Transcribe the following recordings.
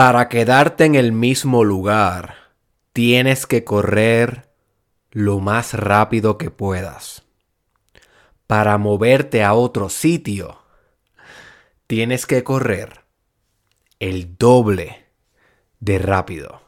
Para quedarte en el mismo lugar, tienes que correr lo más rápido que puedas. Para moverte a otro sitio, tienes que correr el doble de rápido.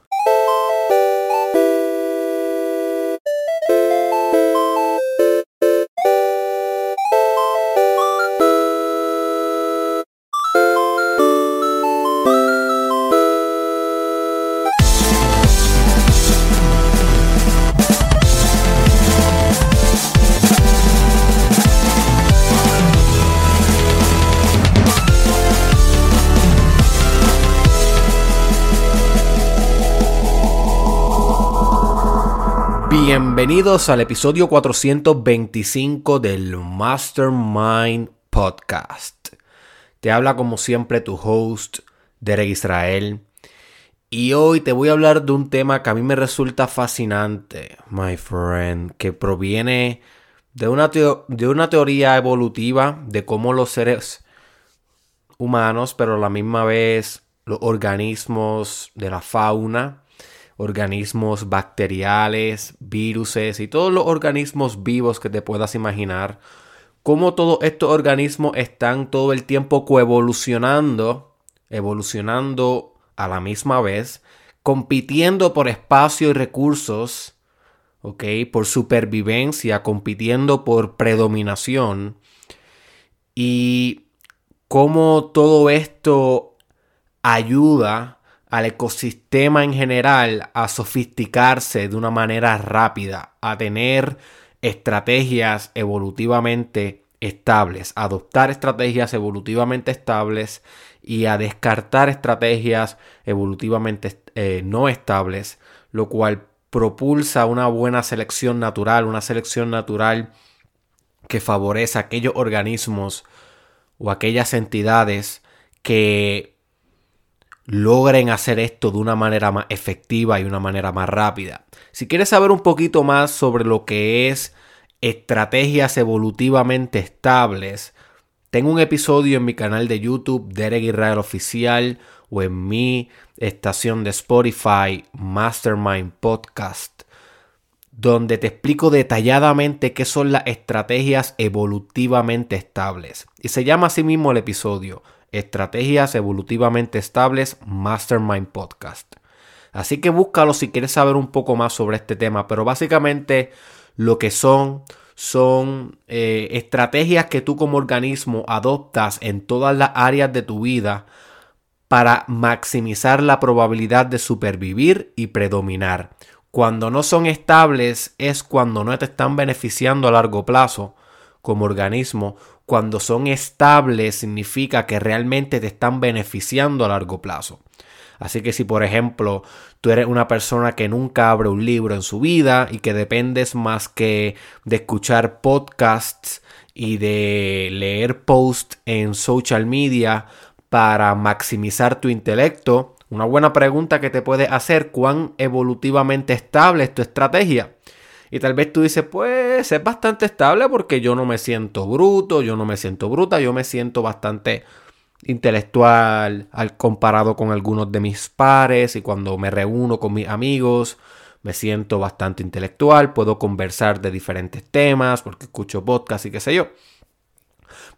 Bienvenidos al episodio 425 del Mastermind Podcast. Te habla como siempre tu host, Derek Israel. Y hoy te voy a hablar de un tema que a mí me resulta fascinante, my friend, que proviene de una, de una teoría evolutiva de cómo los seres humanos, pero a la misma vez los organismos de la fauna, organismos bacteriales, viruses y todos los organismos vivos que te puedas imaginar, cómo todos estos organismos están todo el tiempo coevolucionando, evolucionando a la misma vez, compitiendo por espacio y recursos, ¿ok? Por supervivencia, compitiendo por predominación. Y cómo todo esto ayuda al ecosistema en general a sofisticarse de una manera rápida, a tener estrategias evolutivamente estables, adoptar estrategias evolutivamente estables y a descartar estrategias evolutivamente eh, no estables, lo cual propulsa una buena selección natural, una selección natural que favorece a aquellos organismos o aquellas entidades que logren hacer esto de una manera más efectiva y una manera más rápida. Si quieres saber un poquito más sobre lo que es estrategias evolutivamente estables, tengo un episodio en mi canal de YouTube, Derek Israel Oficial, o en mi estación de Spotify, Mastermind Podcast, donde te explico detalladamente qué son las estrategias evolutivamente estables. Y se llama así mismo el episodio, Estrategias Evolutivamente Estables Mastermind Podcast. Así que búscalo si quieres saber un poco más sobre este tema, pero básicamente lo que son son eh, estrategias que tú como organismo adoptas en todas las áreas de tu vida para maximizar la probabilidad de supervivir y predominar. Cuando no son estables es cuando no te están beneficiando a largo plazo como organismo cuando son estables significa que realmente te están beneficiando a largo plazo. Así que si por ejemplo tú eres una persona que nunca abre un libro en su vida y que dependes más que de escuchar podcasts y de leer posts en social media para maximizar tu intelecto, una buena pregunta que te puedes hacer, ¿cuán evolutivamente estable es tu estrategia? Y tal vez tú dices, pues es bastante estable porque yo no me siento bruto, yo no me siento bruta, yo me siento bastante intelectual al comparado con algunos de mis pares y cuando me reúno con mis amigos me siento bastante intelectual, puedo conversar de diferentes temas porque escucho podcast y qué sé yo.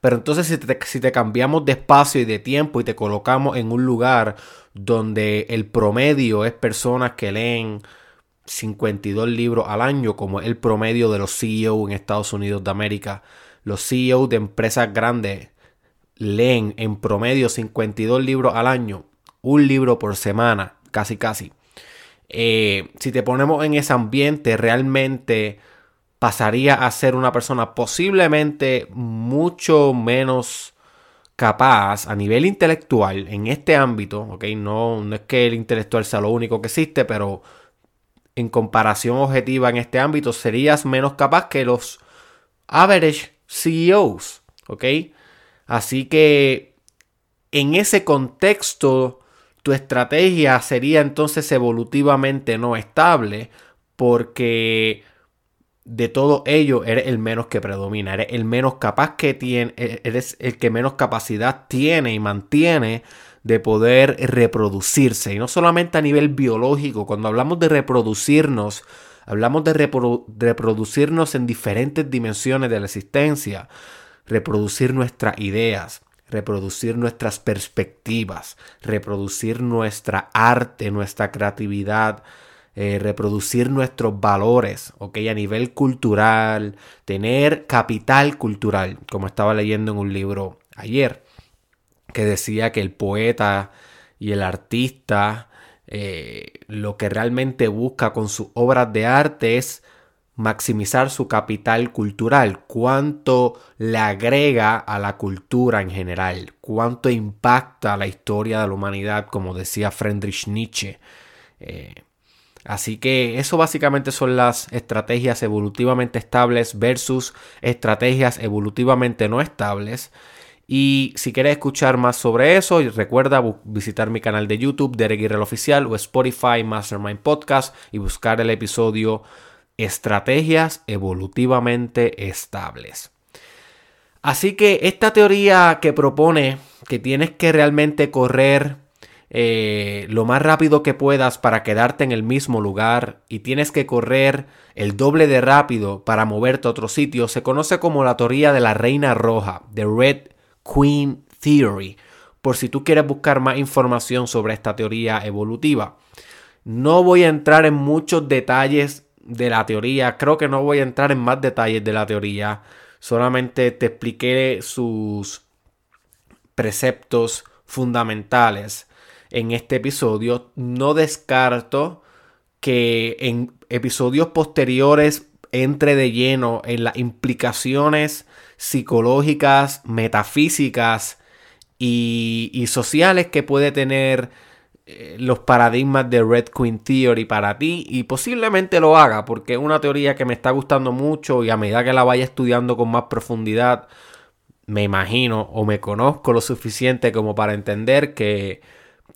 Pero entonces si te, si te cambiamos de espacio y de tiempo y te colocamos en un lugar donde el promedio es personas que leen 52 libros al año, como el promedio de los CEO en Estados Unidos de América. Los CEO de empresas grandes leen en promedio 52 libros al año, un libro por semana, casi casi. Eh, si te ponemos en ese ambiente, realmente pasaría a ser una persona posiblemente mucho menos capaz a nivel intelectual en este ámbito, ¿ok? No, no es que el intelectual sea lo único que existe, pero en comparación objetiva en este ámbito, serías menos capaz que los average CEOs, ¿ok? Así que en ese contexto, tu estrategia sería entonces evolutivamente no estable porque de todo ello eres el menos que predomina, eres el menos capaz que tiene, eres el que menos capacidad tiene y mantiene de poder reproducirse. Y no solamente a nivel biológico, cuando hablamos de reproducirnos, hablamos de reproducirnos en diferentes dimensiones de la existencia, reproducir nuestras ideas, reproducir nuestras perspectivas, reproducir nuestra arte, nuestra creatividad, eh, reproducir nuestros valores, ¿ok? A nivel cultural, tener capital cultural, como estaba leyendo en un libro ayer, que decía que el poeta y el artista eh, lo que realmente busca con sus obras de arte es maximizar su capital cultural, cuánto le agrega a la cultura en general, cuánto impacta la historia de la humanidad, como decía Friedrich Nietzsche. Eh, Así que eso básicamente son las estrategias evolutivamente estables versus estrategias evolutivamente no estables. Y si quieres escuchar más sobre eso, recuerda visitar mi canal de YouTube, Derek Guerrero Oficial, o Spotify Mastermind Podcast y buscar el episodio Estrategias evolutivamente estables. Así que esta teoría que propone que tienes que realmente correr eh, lo más rápido que puedas para quedarte en el mismo lugar y tienes que correr el doble de rápido para moverte a otro sitio, se conoce como la teoría de la reina roja, The Red Queen Theory, por si tú quieres buscar más información sobre esta teoría evolutiva. No voy a entrar en muchos detalles de la teoría, creo que no voy a entrar en más detalles de la teoría, solamente te expliqué sus preceptos fundamentales en este episodio. No descarto que en episodios posteriores entre de lleno en las implicaciones psicológicas, metafísicas y, sociales que puede tener eh, los paradigmas de Red Queen Theory para ti y posiblemente lo haga porque es una teoría que me está gustando mucho y a medida que la vaya estudiando con más profundidad me imagino o me conozco lo suficiente como para entender que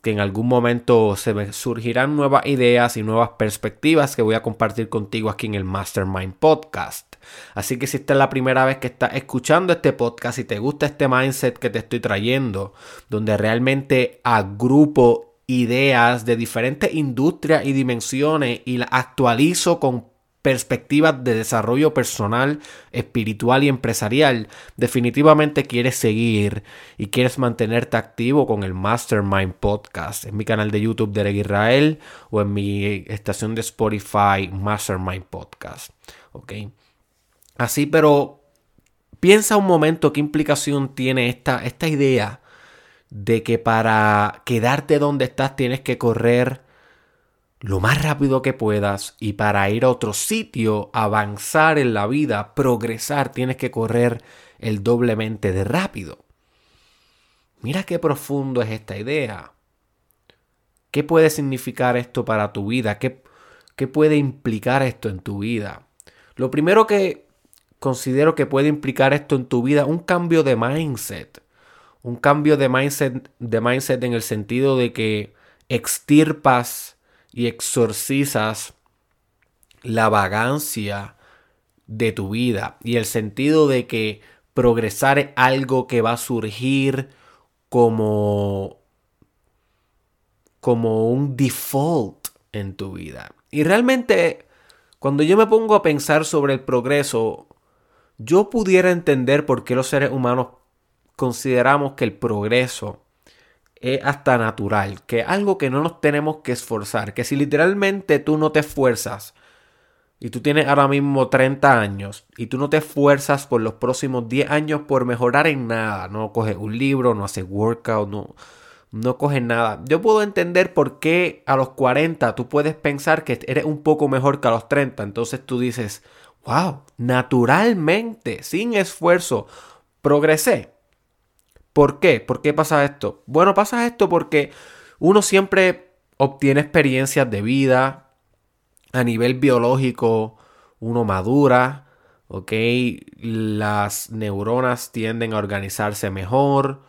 que en algún momento se me surgirán nuevas ideas y nuevas perspectivas que voy a compartir contigo aquí en el Mastermind Podcast. Así que si esta es la primera vez que estás escuchando este podcast y te gusta este mindset que te estoy trayendo, donde realmente agrupo ideas de diferentes industrias y dimensiones y las actualizo con perspectivas de desarrollo personal, espiritual y empresarial, definitivamente quieres seguir y quieres mantenerte activo con el Mastermind Podcast en mi canal de YouTube de Israel o en mi estación de Spotify Mastermind Podcast. ¿Ok? Así, pero piensa un momento qué implicación tiene esta, esta idea de que para quedarte donde estás tienes que correr lo más rápido que puedas y para ir a otro sitio, avanzar en la vida, progresar, tienes que correr el doblemente de rápido. Mira qué profundo es esta idea. ¿Qué puede significar esto para tu vida? ¿Qué, qué puede implicar esto en tu vida? Lo primero que considero que puede implicar esto en tu vida, un cambio de mindset. Un cambio de mindset, de mindset en el sentido de que extirpas y exorcizas la vagancia de tu vida y el sentido de que progresar es algo que va a surgir como como un default en tu vida. Y realmente cuando yo me pongo a pensar sobre el progreso, yo pudiera entender por qué los seres humanos consideramos que el progreso es hasta natural, que es algo que no nos tenemos que esforzar, que si literalmente tú no te esfuerzas y tú tienes ahora mismo 30 años y tú no te esfuerzas por los próximos 10 años por mejorar en nada, no coges un libro, no haces workout, no, no coges nada. Yo puedo entender por qué a los 40 tú puedes pensar que eres un poco mejor que a los 30, entonces tú dices, wow, naturalmente, sin esfuerzo, progresé. ¿Por qué? ¿Por qué pasa esto? Bueno, pasa esto porque uno siempre obtiene experiencias de vida a nivel biológico, uno madura, ¿ok? Las neuronas tienden a organizarse mejor,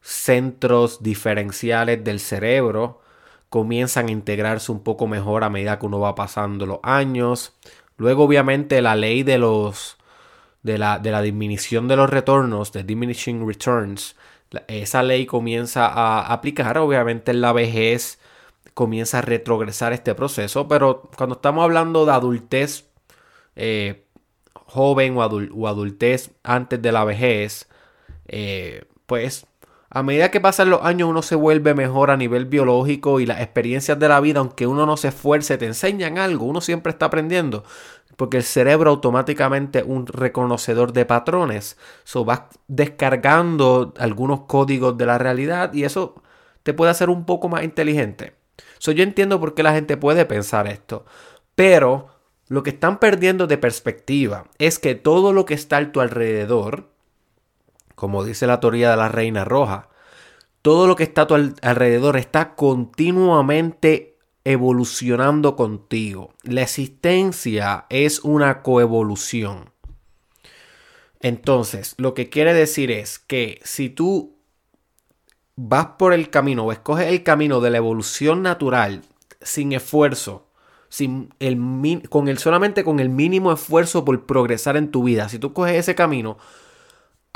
centros diferenciales del cerebro comienzan a integrarse un poco mejor a medida que uno va pasando los años. Luego, obviamente, la ley de los de la, de la disminución de los retornos, de diminishing returns, esa ley comienza a aplicar, obviamente en la vejez comienza a retrogresar este proceso, pero cuando estamos hablando de adultez eh, joven o, adultez antes de la vejez, eh, pues a medida que pasan los años uno se vuelve mejor a nivel biológico y las experiencias de la vida, aunque uno no se esfuerce, te enseñan algo, uno siempre está aprendiendo, porque el cerebro automáticamente es un reconocedor de patrones, so vas descargando algunos códigos de la realidad y eso te puede hacer un poco más inteligente. So, yo entiendo por qué la gente puede pensar esto, pero lo que están perdiendo de perspectiva es que todo lo que está a tu alrededor, como dice la teoría de la reina roja, todo lo que está a tu alrededor está continuamente evolucionando contigo. La existencia es una coevolución. Entonces, lo que quiere decir es que si tú vas por el camino o escoges el camino de la evolución natural sin esfuerzo, sin el, con el, solamente con el mínimo esfuerzo por progresar en tu vida, si tú coges ese camino,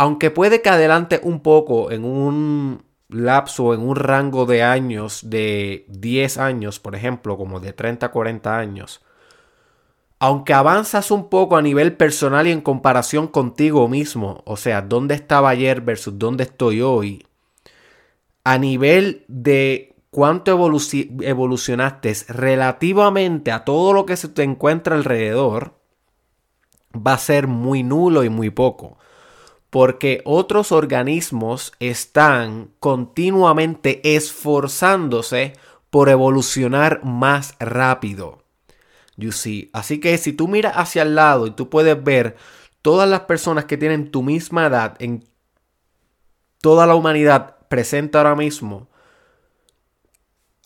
aunque puede que adelante un poco en un lapso, en un rango de años de 10 años, por ejemplo, como de 30 a 40 años, aunque avanzas un poco a nivel personal y en comparación contigo mismo, o sea, dónde estaba ayer versus dónde estoy hoy, a nivel de cuánto evolucionaste relativamente a todo lo que se te encuentra alrededor, va a ser muy nulo y muy poco porque otros organismos están continuamente esforzándose por evolucionar más rápido. You see. Así que si tú miras hacia el lado y tú puedes ver todas las personas que tienen tu misma edad en toda la humanidad presente ahora mismo,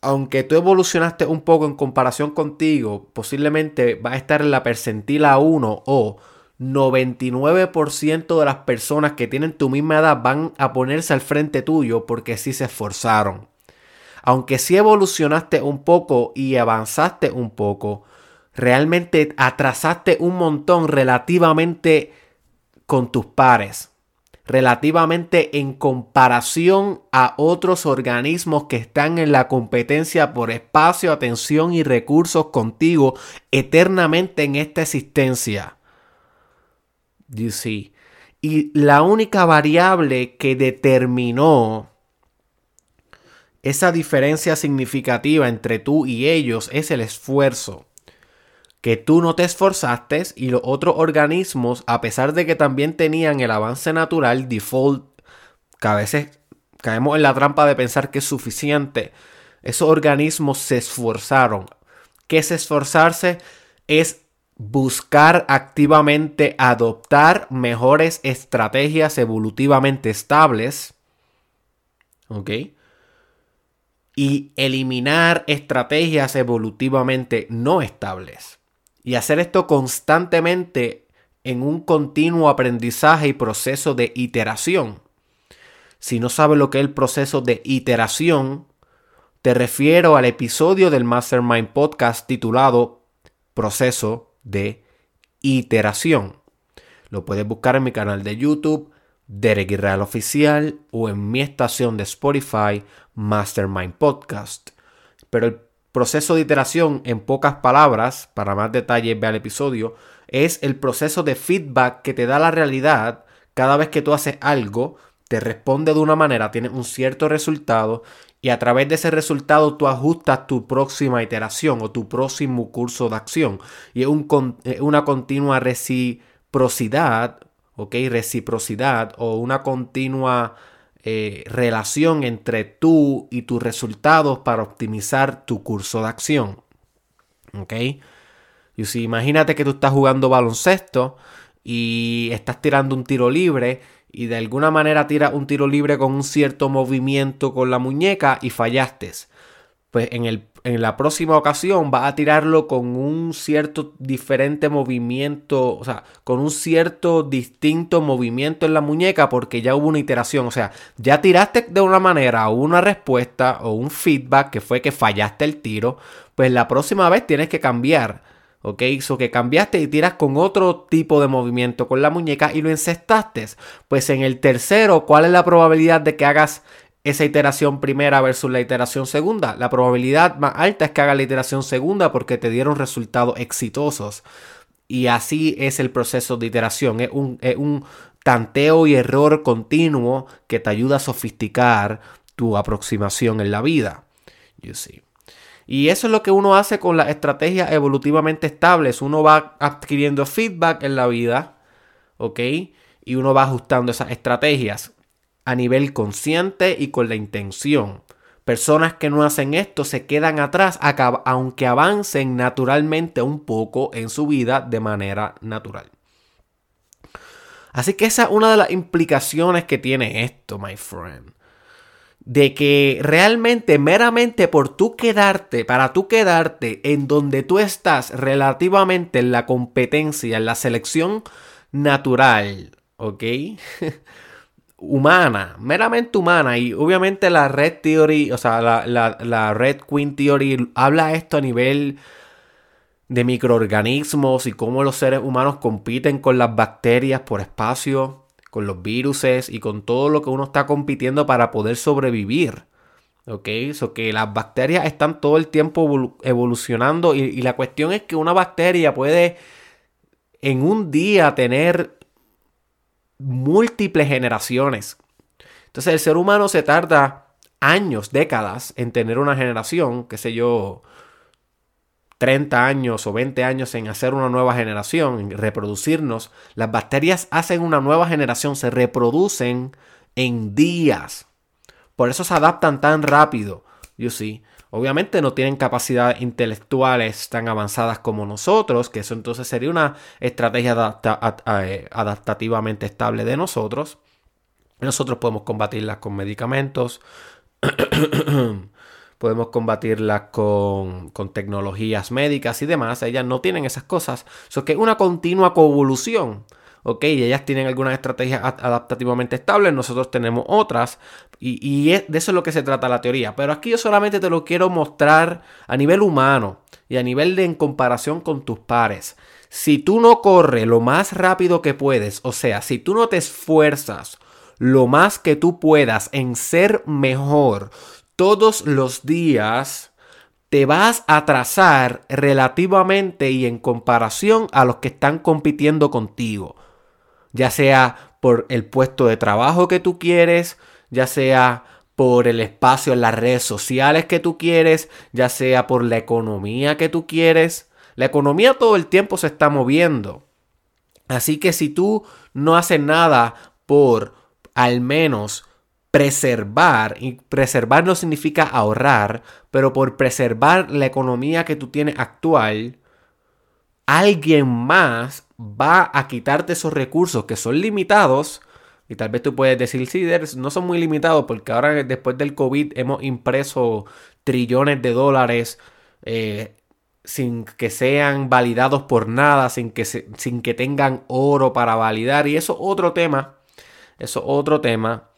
aunque tú evolucionaste un poco en comparación contigo, posiblemente va a estar en la percentila 1 o 99% de las personas que tienen tu misma edad van a ponerse al frente tuyo porque sí se esforzaron. Aunque sí evolucionaste un poco y avanzaste un poco, realmente atrasaste un montón relativamente con tus pares, relativamente en comparación a otros organismos que están en la competencia por espacio, atención y recursos contigo eternamente en esta existencia. Y la única variable que determinó esa diferencia significativa entre tú y ellos es el esfuerzo. Que tú no te esforzaste y los otros organismos, a pesar de que también tenían el avance natural default, que a veces caemos en la trampa de pensar que es suficiente, esos organismos se esforzaron. ¿Qué es esforzarse? Es buscar activamente adoptar mejores estrategias evolutivamente estables. ¿Ok? Y eliminar estrategias evolutivamente no estables. Y hacer esto constantemente en un continuo aprendizaje y proceso de iteración. Si no sabes lo que es el proceso de iteración, te refiero al episodio del Mastermind Podcast titulado Proceso de iteración. Lo puedes buscar en mi canal de YouTube, Derek Israel Oficial, o en mi estación de Spotify, Mastermind Podcast. Pero el proceso de iteración, en pocas palabras, para más detalles ve al episodio, es el proceso de feedback que te da la realidad cada vez que tú haces algo, te responde de una manera, tiene un cierto resultado y a través de ese resultado tú ajustas tu próxima iteración o tu próximo curso de acción. Y es una continua reciprocidad, ¿ok? Reciprocidad o una continua eh, relación entre tú y tus resultados para optimizar tu curso de acción. ¿Ok? Y si imagínate que tú estás jugando baloncesto y estás tirando un tiro libre y de alguna manera tira un tiro libre con un cierto movimiento con la muñeca y fallaste. Pues en, el, en la próxima ocasión vas a tirarlo con un cierto diferente movimiento, o sea, con un cierto distinto movimiento en la muñeca porque ya hubo una iteración, o sea, ya tiraste de una manera una respuesta o un feedback que fue que fallaste el tiro, pues la próxima vez tienes que cambiar ¿ok? Eso que cambiaste y tiras con otro tipo de movimiento con la muñeca y lo encestaste. Pues en el tercero, ¿cuál es la probabilidad de que hagas esa iteración primera versus la iteración segunda? La probabilidad más alta es que hagas la iteración segunda porque te dieron resultados exitosos. Y así es el proceso de iteración. Un, es un tanteo y error continuo que te ayuda a sofisticar tu aproximación en la vida. You see. Y eso es lo que uno hace con las estrategias evolutivamente estables. Uno va adquiriendo feedback en la vida, ¿ok? Y uno va ajustando esas estrategias a nivel consciente y con la intención. Personas que no hacen esto se quedan atrás, aunque avancen naturalmente un poco en su vida de manera natural. Así que esa es una de las implicaciones que tiene esto, my friend de que realmente, meramente por tú quedarte, para tú quedarte en donde tú estás relativamente en la competencia, en la selección natural, ¿ok? humana, meramente humana. Y obviamente la Red Theory, o sea, la, la Red Queen Theory habla esto a nivel de microorganismos y cómo los seres humanos compiten con las bacterias por espacio con los virus y con todo lo que uno está compitiendo para poder sobrevivir. ¿Ok? Eso que las bacterias están todo el tiempo evolucionando y, y, la cuestión es que una bacteria puede en un día tener múltiples generaciones. Entonces el ser humano se tarda años, décadas en tener una generación, qué sé yo, 30 años o 20 años en hacer una nueva generación, en reproducirnos, las bacterias hacen una nueva generación, se reproducen en días. Por eso se adaptan tan rápido. You see. Obviamente no tienen capacidades intelectuales tan avanzadas como nosotros, que eso entonces sería una estrategia eh, adaptativamente estable de nosotros. Nosotros podemos combatirlas con medicamentos, podemos combatirlas con, tecnologías médicas y demás. Ellas no tienen esas cosas. Eso que es una continua coevolución. ¿ok? Y ellas tienen algunas estrategias adaptativamente estables, nosotros tenemos otras, y, de eso es lo que se trata la teoría. Pero aquí yo solamente te lo quiero mostrar a nivel humano y a nivel de en comparación con tus pares. Si tú no corres lo más rápido que puedes, o sea, si tú no te esfuerzas lo más que tú puedas en ser mejor, todos los días, te vas a atrasar relativamente y en comparación a los que están compitiendo contigo. Ya sea por el puesto de trabajo que tú quieres, ya sea por el espacio en las redes sociales que tú quieres, ya sea por la economía que tú quieres. La economía todo el tiempo se está moviendo. Así que si tú no haces nada por al menos preservar, y preservar no significa ahorrar, pero por preservar la economía que tú tienes actual, alguien más va a quitarte esos recursos que son limitados. Y tal vez tú puedes decir, sí, no son muy limitados porque ahora después del COVID hemos impreso trillones de dólares eh, sin que sean validados por nada, sin que, sin que tengan oro para validar. Y eso es otro tema. Eso es otro tema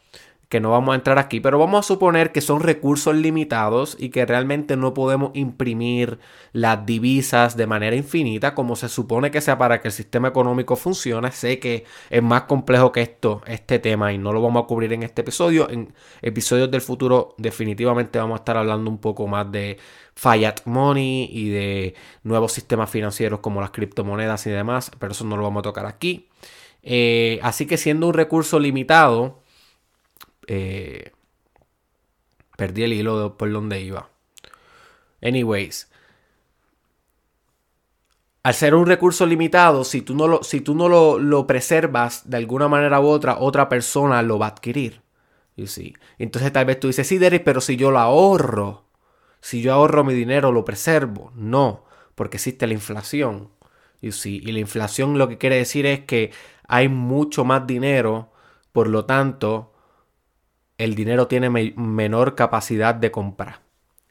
que no vamos a entrar aquí, pero vamos a suponer que son recursos limitados y que realmente no podemos imprimir las divisas de manera infinita como se supone que sea para que el sistema económico funcione. Sé que es más complejo que esto, este tema, y no lo vamos a cubrir en este episodio. En episodios del futuro definitivamente vamos a estar hablando un poco más de fiat money y de nuevos sistemas financieros como las criptomonedas y demás, pero eso no lo vamos a tocar aquí. Eh, así que siendo un recurso limitado, eh, perdí el hilo por donde iba. Anyways. Al ser un recurso limitado, si tú no, lo, si tú no lo, preservas de alguna manera u otra, otra persona lo va a adquirir. You see. Entonces tal vez tú dices, sí, Derek, pero si yo lo ahorro, si yo ahorro mi dinero, lo preservo. No, porque existe la inflación. You see. Y la inflación lo que quiere decir es que hay mucho más dinero, por lo tanto, el dinero tiene menor capacidad de compra.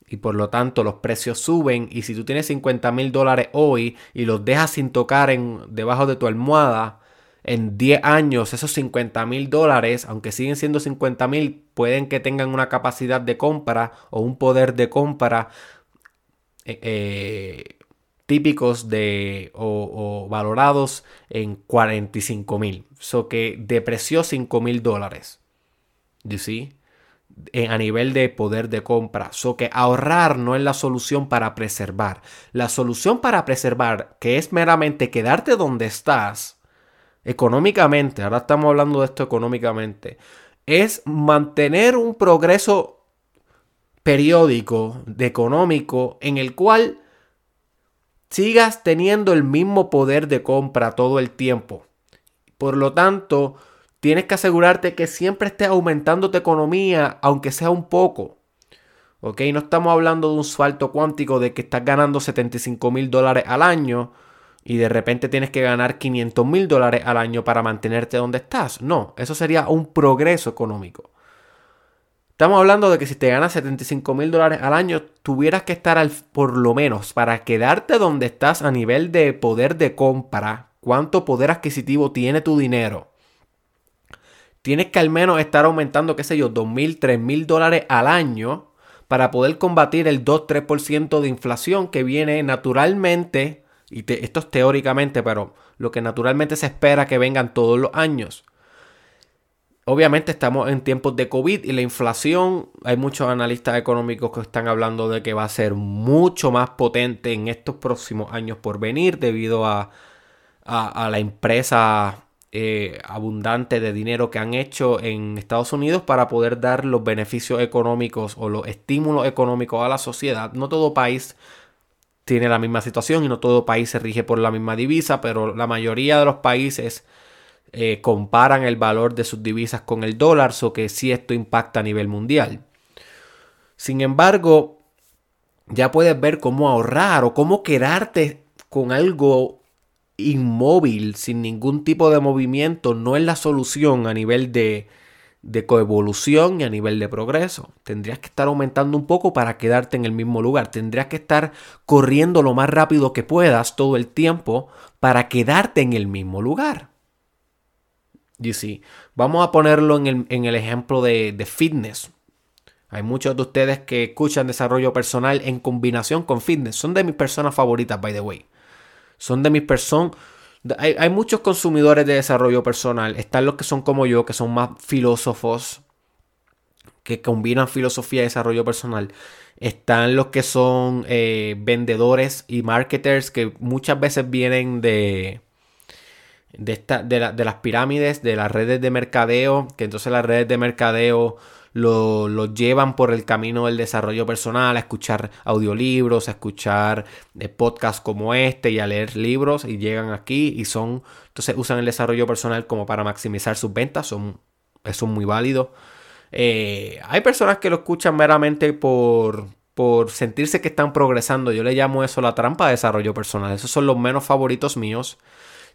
Y por lo tanto los precios suben. Y si tú tienes 50 mil dólares hoy y los dejas sin tocar en, debajo de tu almohada, en 10 años esos 50 mil dólares, aunque siguen siendo 50 mil, pueden que tengan una capacidad de compra o un poder de compra eh, eh, típicos de o, valorados en 45 mil. So que depreció 5 mil dólares. See? a nivel de poder de compra. So que ahorrar no es la solución para preservar. La solución para preservar, que es meramente quedarte donde estás, económicamente, ahora estamos hablando de esto económicamente, es mantener un progreso periódico de económico en el cual sigas teniendo el mismo poder de compra todo el tiempo. Por lo tanto, Tienes que asegurarte que siempre esté aumentando tu economía, aunque sea un poco. ¿Ok? No estamos hablando de un salto cuántico de que estás ganando 75 mil dólares al año y de repente tienes que ganar 500 mil dólares al año para mantenerte donde estás. No, eso sería un progreso económico. Estamos hablando de que si te ganas 75 mil dólares al año, tuvieras que estar al, por lo menos para quedarte donde estás a nivel de poder de compra, cuánto poder adquisitivo tiene tu dinero tienes que al menos estar aumentando, qué sé yo, 2.000, 3.000 dólares al año para poder combatir el 2-3% de inflación que viene naturalmente, y esto es teóricamente, pero lo que naturalmente se espera que vengan todos los años. Obviamente estamos en tiempos de COVID y la inflación, hay muchos analistas económicos que están hablando de que va a ser mucho más potente en estos próximos años por venir debido a, a, a la empresa eh, abundante de dinero que han hecho en Estados Unidos para poder dar los beneficios económicos o los estímulos económicos a la sociedad. No todo país tiene la misma situación y no todo país se rige por la misma divisa, pero la mayoría de los países eh, comparan el valor de sus divisas con el dólar, so que sí esto impacta a nivel mundial. Sin embargo, ya puedes ver cómo ahorrar o cómo quedarte con algo inmóvil, sin ningún tipo de movimiento, no es la solución a nivel de, de coevolución y a nivel de progreso. Tendrías que estar aumentando un poco para quedarte en el mismo lugar. Tendrías que estar corriendo lo más rápido que puedas todo el tiempo para quedarte en el mismo lugar. You see, vamos a ponerlo en el, en el ejemplo de, de fitness. Hay muchos de ustedes que escuchan desarrollo personal en combinación con fitness. Son de mis personas favoritas, by the way. Son de mis personas. Hay, muchos consumidores de desarrollo personal. Están los que son como yo, que son más filósofos, que combinan filosofía y desarrollo personal. Están los que son eh, vendedores y marketers que muchas veces vienen de, de, esta, de, las pirámides, de las redes de mercadeo, que entonces las redes de mercadeo lo, llevan por el camino del desarrollo personal, a escuchar audiolibros, a escuchar eh, podcasts como este y a leer libros y llegan aquí y son, entonces usan el desarrollo personal como para maximizar sus ventas, son, eso es muy válido. Eh, hay personas que lo escuchan meramente por, por sentirse que están progresando. Yo le llamo eso la trampa de desarrollo personal. Esos son los menos favoritos míos.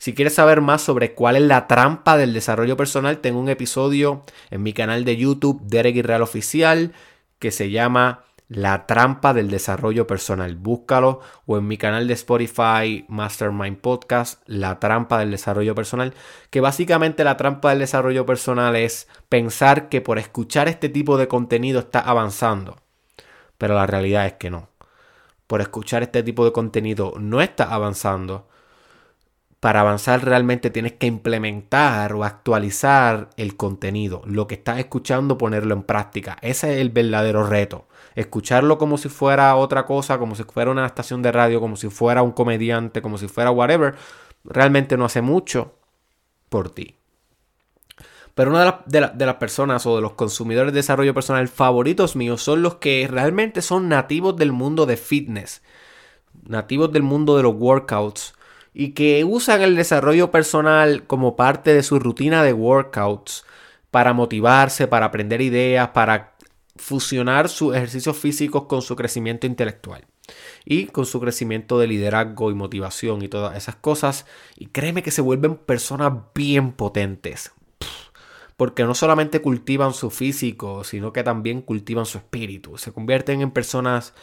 Si quieres saber más sobre cuál es la trampa del desarrollo personal, tengo un episodio en mi canal de YouTube, Derek Israel Oficial, que se llama La trampa del desarrollo personal. Búscalo o en mi canal de Spotify, Mastermind Podcast, La trampa del desarrollo personal, que básicamente la trampa del desarrollo personal es pensar que por escuchar este tipo de contenido está avanzando. Pero la realidad es que no. Por escuchar este tipo de contenido no está avanzando para avanzar realmente tienes que implementar o actualizar el contenido. Lo que estás escuchando, ponerlo en práctica. Ese es el verdadero reto. Escucharlo como si fuera otra cosa, como si fuera una estación de radio, como si fuera un comediante, como si fuera whatever, realmente no hace mucho por ti. Pero una de, de, las personas o de los consumidores de desarrollo personal favoritos míos son los que realmente son nativos del mundo de fitness, nativos del mundo de los workouts y que usan el desarrollo personal como parte de su rutina de workouts para motivarse, para aprender ideas, para fusionar sus ejercicios físicos con su crecimiento intelectual y con su crecimiento de liderazgo y motivación y todas esas cosas. Y créeme que se vuelven personas bien potentes. Porque no solamente cultivan su físico, sino que también cultivan su espíritu. Se convierten en personas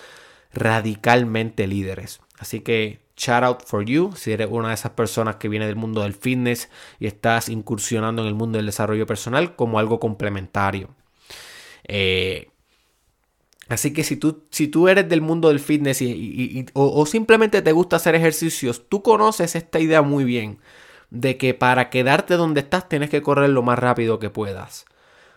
radicalmente líderes. Así que shout out for you si eres una de esas personas que viene del mundo del fitness y estás incursionando en el mundo del desarrollo personal como algo complementario. Eh, Así que si tú, si tú eres del mundo del fitness y, o, simplemente te gusta hacer ejercicios, tú conoces esta idea muy bien de que para quedarte donde estás tienes que correr lo más rápido que puedas.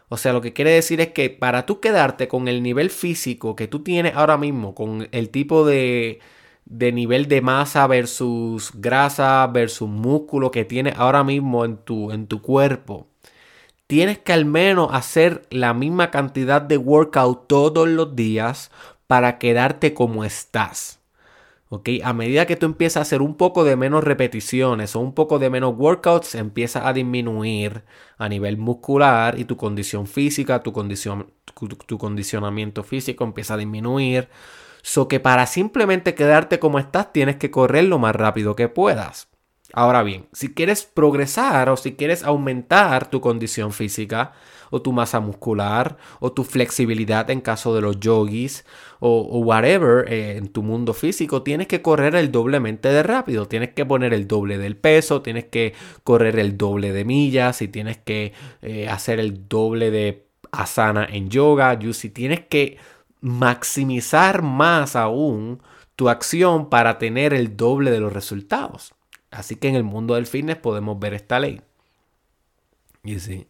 O sea, lo que quiere decir es que para tú quedarte con el nivel físico que tú tienes ahora mismo, con el tipo de, de nivel de masa versus grasa versus músculo que tienes ahora mismo en tu, en tu cuerpo, tienes que al menos hacer la misma cantidad de workout todos los días para quedarte como estás. ¿Ok? A medida que tú empiezas a hacer un poco de menos repeticiones o un poco de menos workouts, empieza a disminuir a nivel muscular y tu condición física, tu, tu, condicionamiento físico empieza a disminuir. So que para simplemente quedarte como estás, tienes que correr lo más rápido que puedas. Ahora bien, si quieres progresar o si quieres aumentar tu condición física o tu masa muscular o tu flexibilidad en caso de los yogis o, whatever eh, en tu mundo físico, tienes que correr el doblemente de rápido, tienes que poner el doble del peso, tienes que correr el doble de millas y tienes que eh, hacer el doble de asana en yoga, si tienes que maximizar más aún tu acción para tener el doble de los resultados. Así que en el mundo del fitness podemos ver esta ley. Y sí.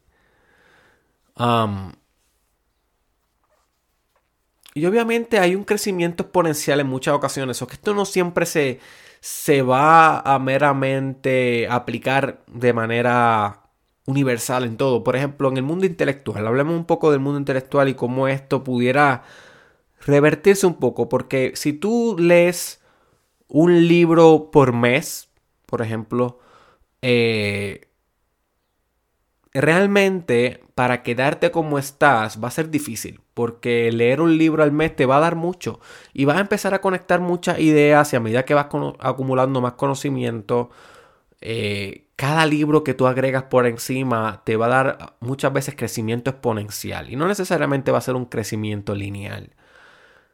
Y obviamente hay un crecimiento exponencial en muchas ocasiones. O que esto no siempre se, se va a meramente aplicar de manera universal en todo. Por ejemplo, en el mundo intelectual. Hablemos un poco del mundo intelectual y cómo esto pudiera revertirse un poco. Porque si tú lees un libro por mes, por ejemplo, eh, realmente para quedarte como estás va a ser difícil, porque leer un libro al mes te va a dar mucho y vas a empezar a conectar muchas ideas y a medida que vas acumulando más conocimiento, eh, cada libro que tú agregas por encima te va a dar muchas veces crecimiento exponencial y no necesariamente va a ser un crecimiento lineal.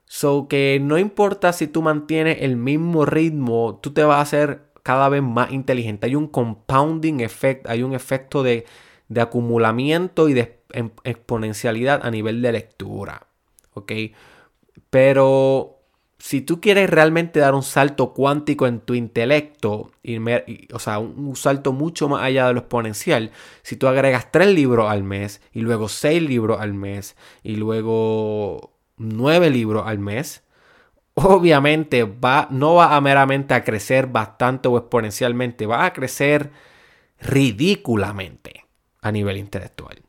So que no importa si tú mantienes el mismo ritmo, tú te vas a hacer cada vez más inteligente. Hay un compounding effect, hay un efecto de, acumulamiento y de em, exponencialidad a nivel de lectura. ¿Ok? Pero si tú quieres realmente dar un salto cuántico en tu intelecto, o sea, un, salto mucho más allá de lo exponencial, si tú agregas tres libros al mes y luego seis libros al mes y luego nueve libros al mes, obviamente va, no va a meramente a crecer bastante o exponencialmente, va a crecer ridículamente a nivel intelectual.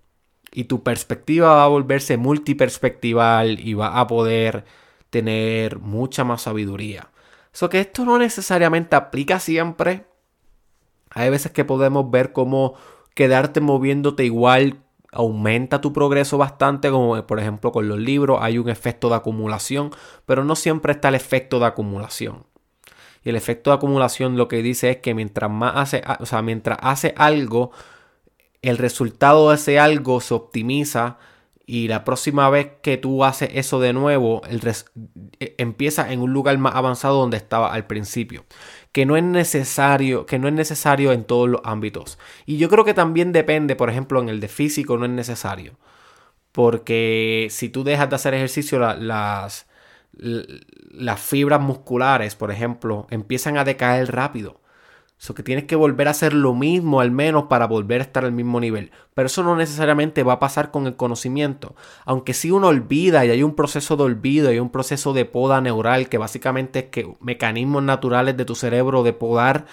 Y tu perspectiva va a volverse multiperspectival y va a poder tener mucha más sabiduría. Eso que esto no necesariamente aplica siempre. Hay veces que podemos ver cómo quedarte moviéndote igual aumenta tu progreso bastante, como por ejemplo con los libros hay un efecto de acumulación, pero no siempre está el efecto de acumulación. Y el efecto de acumulación lo que dice es que mientras más hace, o sea, mientras hace algo, el resultado de ese algo se optimiza y la próxima vez que tú haces eso de nuevo, el e, empieza en un lugar más avanzado donde estaba al principio que no es necesario, que no es necesario en todos los ámbitos. Y yo creo que también depende, por ejemplo, en el de físico no es necesario. Porque si tú dejas de hacer ejercicio, las, las fibras musculares, por ejemplo, empiezan a decaer rápido. Eso que tienes que volver a hacer lo mismo al menos para volver a estar al mismo nivel. Pero eso no necesariamente va a pasar con el conocimiento. Aunque si uno olvida y hay un proceso de olvido, hay un proceso de poda neural que básicamente es que mecanismos naturales de tu cerebro de podar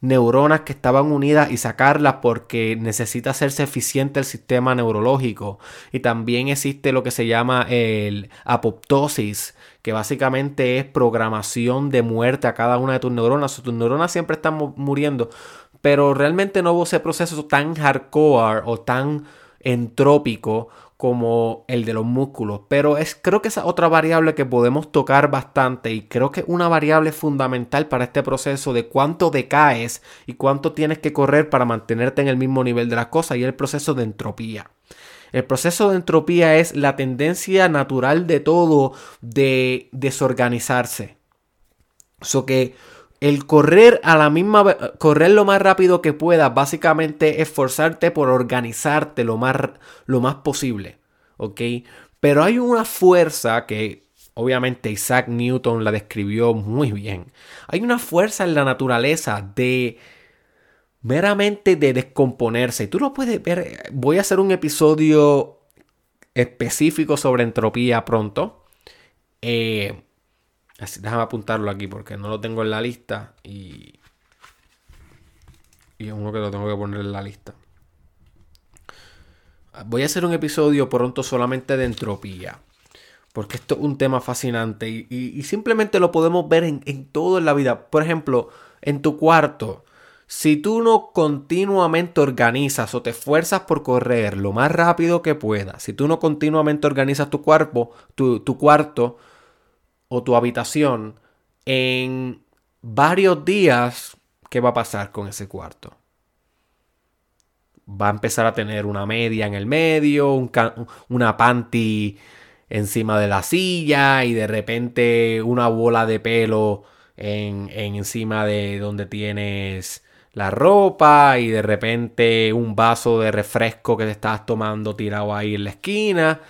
neuronas que estaban unidas y sacarlas porque necesita hacerse eficiente el sistema neurológico. Y también existe lo que se llama el apoptosis, que básicamente es programación de muerte a cada una de tus neuronas. Tus neuronas siempre están muriendo, pero realmente no hubo ese proceso tan hardcore o tan entrópico como el de los músculos. Pero es, creo que esa otra variable que podemos tocar bastante y creo que una variable fundamental para este proceso de cuánto decaes y cuánto tienes que correr para mantenerte en el mismo nivel de las cosas y el proceso de entropía. El proceso de entropía es la tendencia natural de todo de desorganizarse. So que el correr a la misma correr lo más rápido que puedas, básicamente esforzarte por organizarte lo más, lo más posible. ¿Ok? Pero hay una fuerza que obviamente Isaac Newton la describió muy bien. Hay una fuerza en la naturaleza de meramente de descomponerse. Y tú lo puedes ver. Voy a hacer un episodio específico sobre entropía pronto. Eh, déjame apuntarlo aquí porque no lo tengo en la lista y, y es uno que lo tengo que poner en la lista. Voy a hacer un episodio pronto solamente de entropía. Porque esto es un tema fascinante y, simplemente lo podemos ver en, en todo en la vida. Por ejemplo, en tu cuarto. Si tú no continuamente organizas o te esfuerzas por correr lo más rápido que puedas, si tú no continuamente organizas tu cuerpo, tu, tu cuarto o tu habitación, en varios días, ¿qué va a pasar con ese cuarto? Va a empezar a tener una media en el medio, una panty encima de la silla y de repente una bola de pelo en, encima de donde tienes la ropa y de repente un vaso de refresco que te estás tomando tirado ahí en la esquina.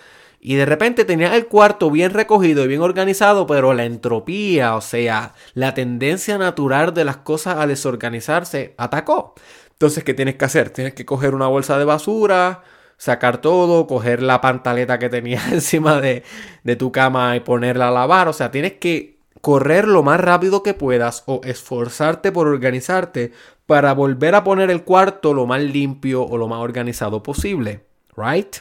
Y de repente tenías el cuarto bien recogido y bien organizado, pero la entropía, o sea, la tendencia natural de las cosas a desorganizarse, atacó. Entonces, ¿qué tienes que hacer? Tienes que coger una bolsa de basura, sacar todo, coger la pantaleta que tenías encima de, de tu cama y ponerla a lavar. O sea, tienes que correr lo más rápido que puedas o esforzarte por organizarte para volver a poner el cuarto lo más limpio o lo más organizado posible. ¿Right?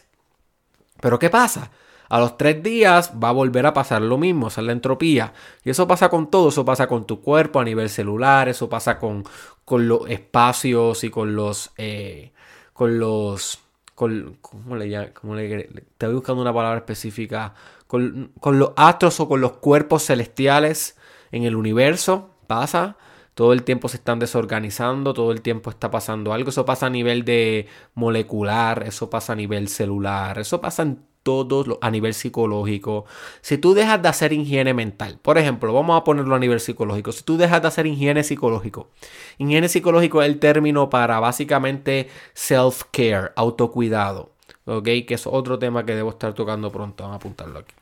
Pero ¿qué pasa? A los tres días va a volver a pasar lo mismo, esa es la entropía. Y eso pasa con todo, eso pasa con tu cuerpo a nivel celular, eso pasa con, con los espacios y con los... Eh, con los ¿cómo le, llamo? estoy buscando una palabra específica, con, con, los astros o con los cuerpos celestiales en el universo, pasa, todo el tiempo se están desorganizando, todo el tiempo está pasando algo, eso pasa a nivel de molecular, eso pasa a nivel celular, eso pasa en todo a nivel psicológico. Si tú dejas de hacer higiene mental, por ejemplo, vamos a ponerlo a nivel psicológico, si tú dejas de hacer higiene psicológico, higiene psicológico es el término para básicamente self-care, autocuidado, ¿ok? Que es otro tema que debo estar tocando pronto, vamos a apuntarlo aquí.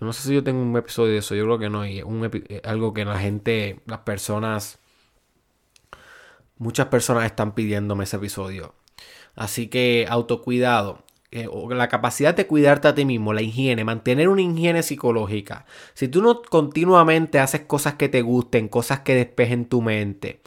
No sé si yo tengo un episodio de eso, yo creo que no, y es algo que la gente, las personas, muchas personas están pidiéndome ese episodio. Así que autocuidado. Eh, la capacidad de cuidarte a ti mismo, la higiene, mantener una higiene psicológica. Si tú no continuamente haces cosas que te gusten, cosas que despejen tu mente,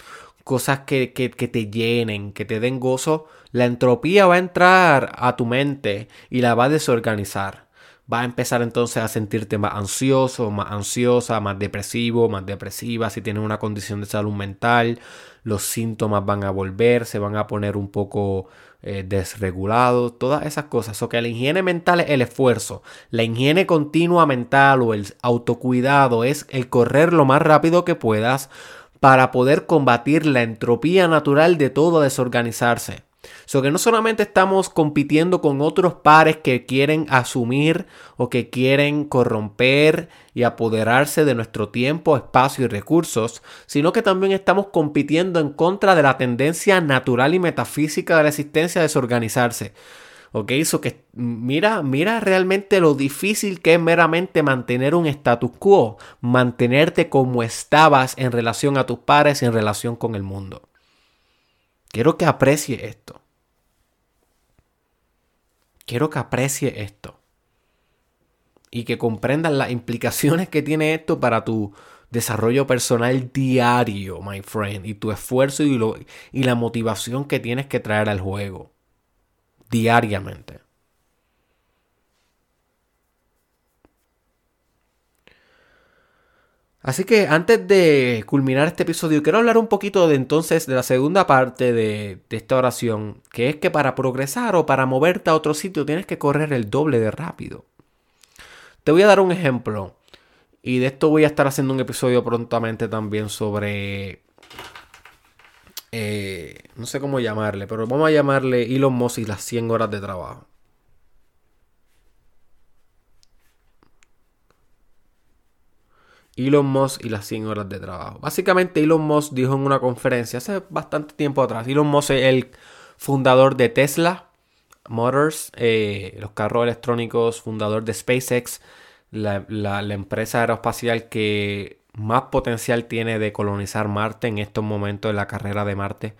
cosas que, que, que te llenen, que te den gozo, la entropía va a entrar a tu mente y la va a desorganizar. Va a empezar entonces a sentirte más ansioso, más ansiosa, más depresivo, más depresiva. Si tienes una condición de salud mental, los síntomas van a volver, se van a poner un poco eh, desregulados, todas esas cosas. O que la higiene mental es el esfuerzo. La higiene continua mental o el autocuidado es el correr lo más rápido que puedas para poder combatir la entropía natural de todo desorganizarse. So que no solamente estamos compitiendo con otros pares que quieren asumir o que quieren corromper y apoderarse de nuestro tiempo, espacio y recursos, sino que también estamos compitiendo en contra de la tendencia natural y metafísica de la existencia a desorganizarse. ¿Ok? Eso que mira, mira realmente lo difícil que es meramente mantener un status quo, mantenerte como estabas en relación a tus pares y en relación con el mundo. Quiero que aprecie esto. Quiero que aprecie esto. Y que comprendas las implicaciones que tiene esto para tu desarrollo personal diario, my friend. Y tu esfuerzo y, y la motivación que tienes que traer al juego. Diariamente. Así que antes de culminar este episodio, quiero hablar un poquito de entonces de la segunda parte de, esta oración, que es que para progresar o para moverte a otro sitio tienes que correr el doble de rápido. Te voy a dar un ejemplo, y de esto voy a estar haciendo un episodio prontamente también sobre... Eh, no sé cómo llamarle, pero vamos a llamarle Elon Musk y las 100 horas de trabajo. Elon Musk y las 100 horas de trabajo. Básicamente Elon Musk dijo en una conferencia hace bastante tiempo atrás, Elon Musk es el fundador de Tesla Motors, eh, los carros electrónicos, fundador de SpaceX, la, empresa aeroespacial que más potencial tiene de colonizar Marte en estos momentos en la carrera de Marte.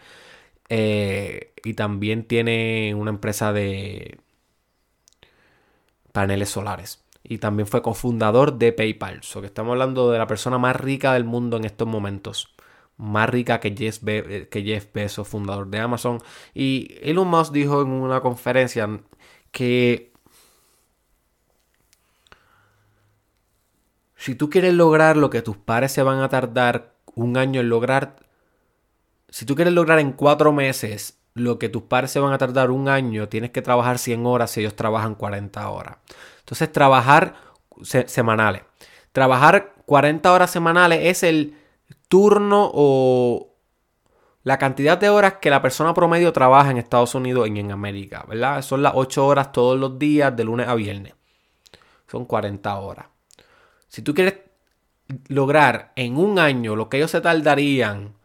Eh, y también tiene una empresa de paneles solares. Y también fue cofundador de PayPal. So que estamos hablando de la persona más rica del mundo en estos momentos. Más rica que Jeff, Jeff Bezos, fundador de Amazon. Y Elon Musk dijo en una conferencia que si tú quieres lograr lo que tus padres se van a tardar un año en lograr, si tú quieres lograr en cuatro meses lo que tus padres se van a tardar un año, tienes que trabajar 100 horas si ellos trabajan 40 horas. Entonces, trabajar semanales. Trabajar 40 horas semanales es el turno o la cantidad de horas que la persona promedio trabaja en Estados Unidos y en América, ¿verdad? Son las 8 horas todos los días de lunes a viernes. Son 40 horas. Si tú quieres lograr en un año lo que ellos se tardarían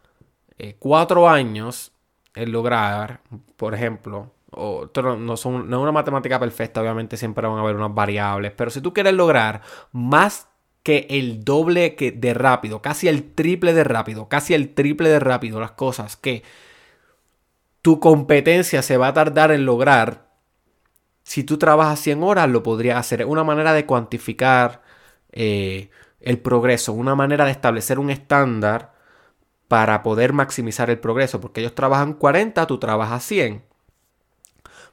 eh, cuatro años en lograr, por ejemplo, no, son, no es una matemática perfecta, obviamente siempre van a haber unas variables, pero si tú quieres lograr más que el doble que de rápido, casi el triple de rápido, casi el triple de rápido, las cosas que tu competencia se va a tardar en lograr, si tú trabajas 100 horas, lo podrías hacer. Es una manera de cuantificar eh, el progreso, una manera de establecer un estándar para poder maximizar el progreso, porque ellos trabajan 40, tú trabajas 100.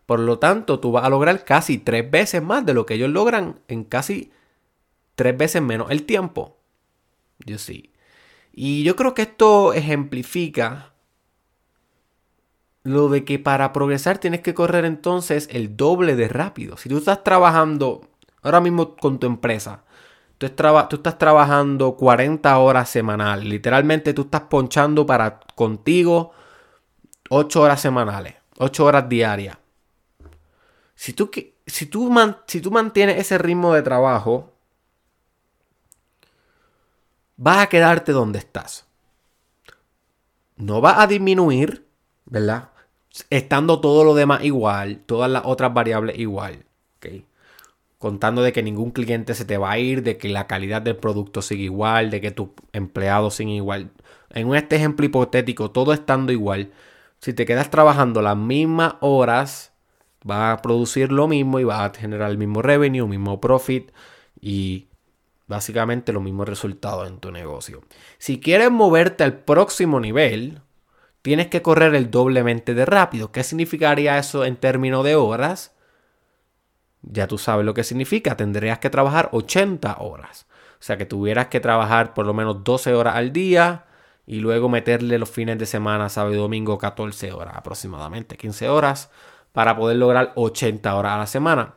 Por lo tanto, tú vas a lograr casi tres veces más de lo que ellos logran en casi tres veces menos el tiempo. Yo sí. Y yo creo que esto ejemplifica lo de que para progresar tienes que correr entonces el doble de rápido. Si tú estás trabajando ahora mismo con tu empresa Tú, estás trabajando 40 horas semanales. Literalmente tú estás ponchando para contigo 8 horas semanales, 8 horas diarias. Si tú, si, tú si tú mantienes ese ritmo de trabajo, vas a quedarte donde estás. No vas a disminuir, ¿verdad? Estando todo lo demás igual, todas las otras variables igual. contando de que ningún cliente se te va a ir, de que la calidad del producto sigue igual, de que tus empleados siguen igual. En este ejemplo hipotético, todo estando igual, si te quedas trabajando las mismas horas, va a producir lo mismo y va a generar el mismo revenue, mismo profit y básicamente los mismos resultados en tu negocio. Si quieres moverte al próximo nivel, tienes que correr el doblemente de rápido. ¿Qué significaría eso en términos de horas? ya tú sabes lo que significa, tendrías que trabajar 80 horas. O sea que tuvieras que trabajar por lo menos 12 horas al día y luego meterle los fines de semana, sábado y domingo, 14 horas aproximadamente, 15 horas, para poder lograr 80 horas a la semana.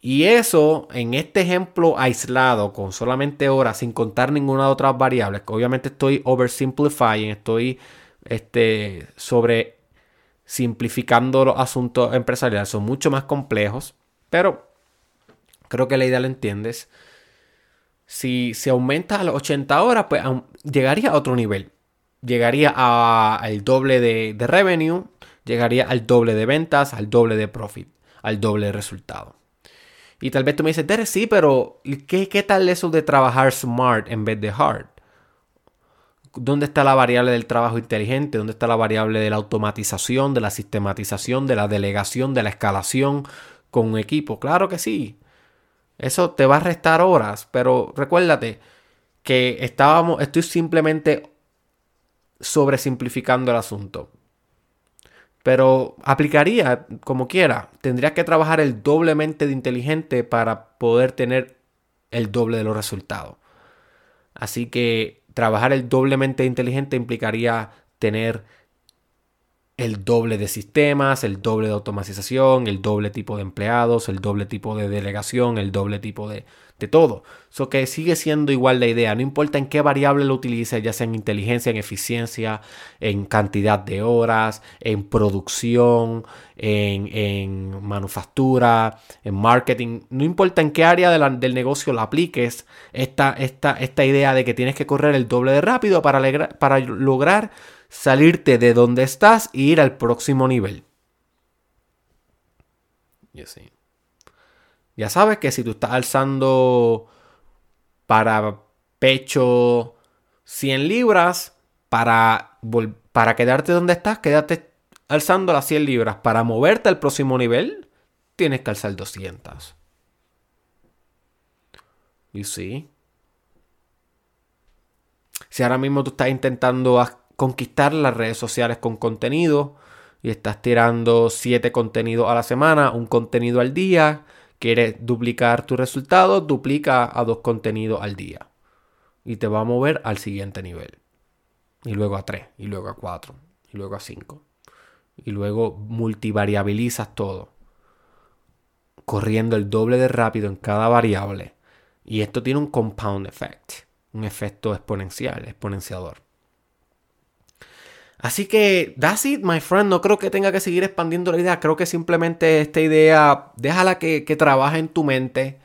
Y eso, en este ejemplo aislado, con solamente horas, sin contar ninguna de otras variables, obviamente estoy oversimplifying, estoy este, sobre simplificando los asuntos empresariales, son mucho más complejos. Pero creo que la idea la entiendes. Si se aumenta a las 80 horas, pues llegaría a otro nivel. Llegaría al doble de, revenue, llegaría al doble de ventas, al doble de profit, al doble de resultado. Y tal vez tú me dices, Derek, sí, pero ¿qué, ¿qué tal eso de trabajar smart en vez de hard? ¿Dónde está la variable del trabajo inteligente? ¿Dónde está la variable de la automatización, de la sistematización, de la delegación, de la escalación? con un equipo. Claro que sí. Eso te va a restar horas, pero recuérdate que estábamos, estoy simplemente sobresimplificando el asunto. Pero aplicaría como quiera. Tendrías que trabajar el doblemente de inteligente para poder tener el doble de los resultados. Así que trabajar el doblemente inteligente implicaría tener el doble de sistemas, el doble de automatización, el doble tipo de empleados, el doble tipo de delegación, el doble tipo de, todo. Eso que sigue siendo igual la idea, no importa en qué variable lo utilices, ya sea en inteligencia, en eficiencia, en cantidad de horas, en producción, en, manufactura, en marketing, no importa en qué área del negocio lo apliques, esta, esta, esta idea de que tienes que correr el doble de rápido para, para lograr salirte de donde estás e ir al próximo nivel. Y. Ya sabes que si tú estás alzando para pecho 100 libras, para, para quedarte donde estás, quédate alzando las 100 libras. Para moverte al próximo nivel, tienes que alzar 200. You see? Si ahora mismo tú estás intentando conquistar las redes sociales con contenido y estás tirando 7 contenidos a la semana, un contenido al día, quieres duplicar tu resultado, duplica a dos contenidos al día. Y te va a mover al siguiente nivel. Y luego a 3, y luego a 4, y luego a 5. Y luego multivariabilizas todo. Corriendo el doble de rápido en cada variable. Y esto tiene un compound effect, un efecto exponencial, exponenciador. Así que, that's it, my friend. No creo que tenga que seguir expandiendo la idea. Creo que simplemente esta idea, déjala que, trabaje en tu mente.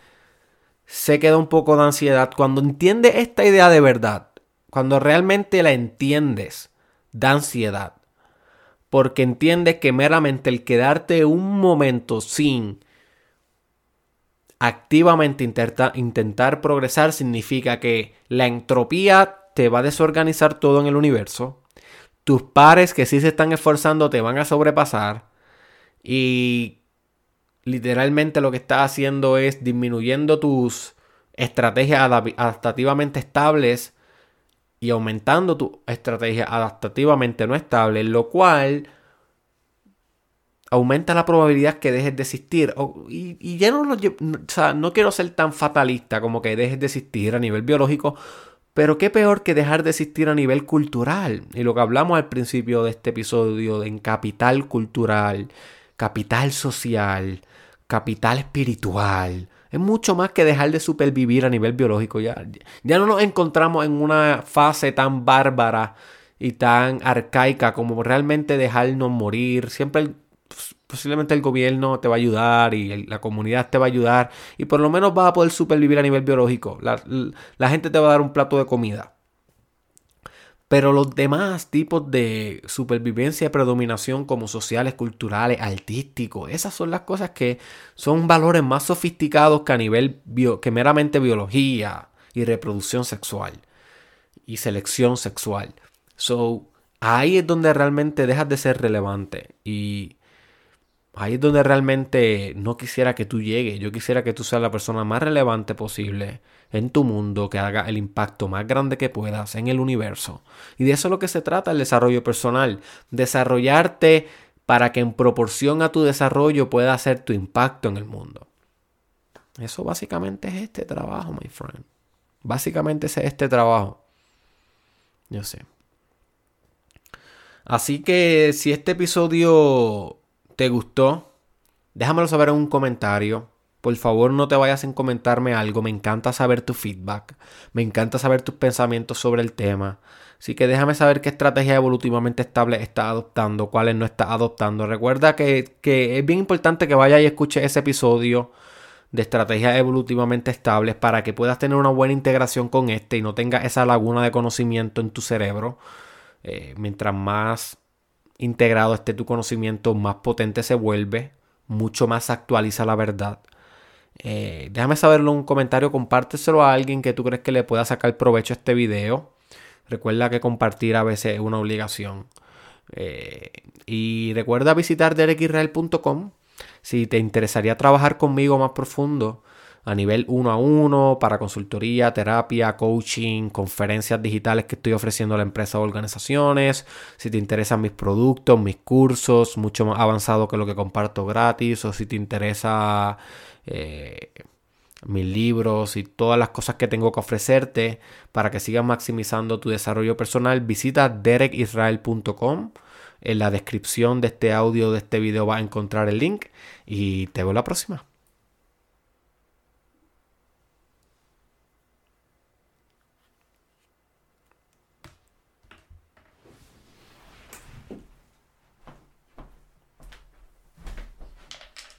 Se queda un poco de ansiedad. Cuando entiendes esta idea de verdad, cuando realmente la entiendes, da ansiedad. Porque entiendes que meramente el quedarte un momento sin activamente intentar progresar significa que la entropía te va a desorganizar todo en el universo. Tus pares que sí se están esforzando te van a sobrepasar. Y literalmente lo que estás haciendo es disminuyendo tus estrategias adaptativamente estables y aumentando tu estrategia adaptativamente no estable, lo cual aumenta la probabilidad que dejes de existir. y, ya no, o sea, no quiero ser tan fatalista como que dejes de existir a nivel biológico, pero qué peor que dejar de existir a nivel cultural. Y lo que hablamos al principio de este episodio en capital cultural, capital social, capital espiritual. Es mucho más que dejar de supervivir a nivel biológico. Ya, ya no nos encontramos en una fase tan bárbara y tan arcaica como realmente dejarnos morir. Siempre posiblemente el gobierno te va a ayudar y la comunidad te va a ayudar y por lo menos vas a poder supervivir a nivel biológico. La, gente te va a dar un plato de comida. Pero los demás tipos de supervivencia y predominación como sociales, culturales, artísticos, esas son las cosas que son valores más sofisticados que a nivel que meramente biología y reproducción sexual y selección sexual. So, ahí es donde realmente dejas de ser relevante y Ahí es donde realmente no quisiera que tú llegues. Yo quisiera que tú seas la persona más relevante posible en tu mundo, que haga el impacto más grande que puedas en el universo. Y de eso es lo que se trata el desarrollo personal. Desarrollarte para que en proporción a tu desarrollo pueda hacer tu impacto en el mundo. Eso básicamente es este trabajo, my friend. Básicamente es este trabajo. Yo sé. Así que si este episodio te gustó, déjamelo saber en un comentario. Por favor, no te vayas sin comentarme algo. Me encanta saber tu feedback. Me encanta saber tus pensamientos sobre el tema. Así que déjame saber qué estrategia evolutivamente estable estás adoptando, cuáles no estás adoptando. Recuerda que, es bien importante que vayas y escuches ese episodio de estrategias evolutivamente estables para que puedas tener una buena integración con este y no tengas esa laguna de conocimiento en tu cerebro. Eh, mientras más integrado esté tu conocimiento, más potente se vuelve, mucho más actualiza la verdad. Eh, déjame saberlo en un comentario, compárteselo a alguien que tú crees que le pueda sacar provecho a este video. Recuerda que compartir a veces es una obligación. Eh, y recuerda visitar derekisrael.com si te interesaría trabajar conmigo más profundo a nivel uno a uno para consultoría, terapia, coaching, conferencias digitales que estoy ofreciendo a la empresa o organizaciones. Si te interesan mis productos, mis cursos, mucho más avanzado que lo que comparto gratis, o si te interesa eh, mis libros y todas las cosas que tengo que ofrecerte para que sigas maximizando tu desarrollo personal, visita derekisrael.com. En la descripción de este audio, de este video, vas a encontrar el link y te veo la próxima.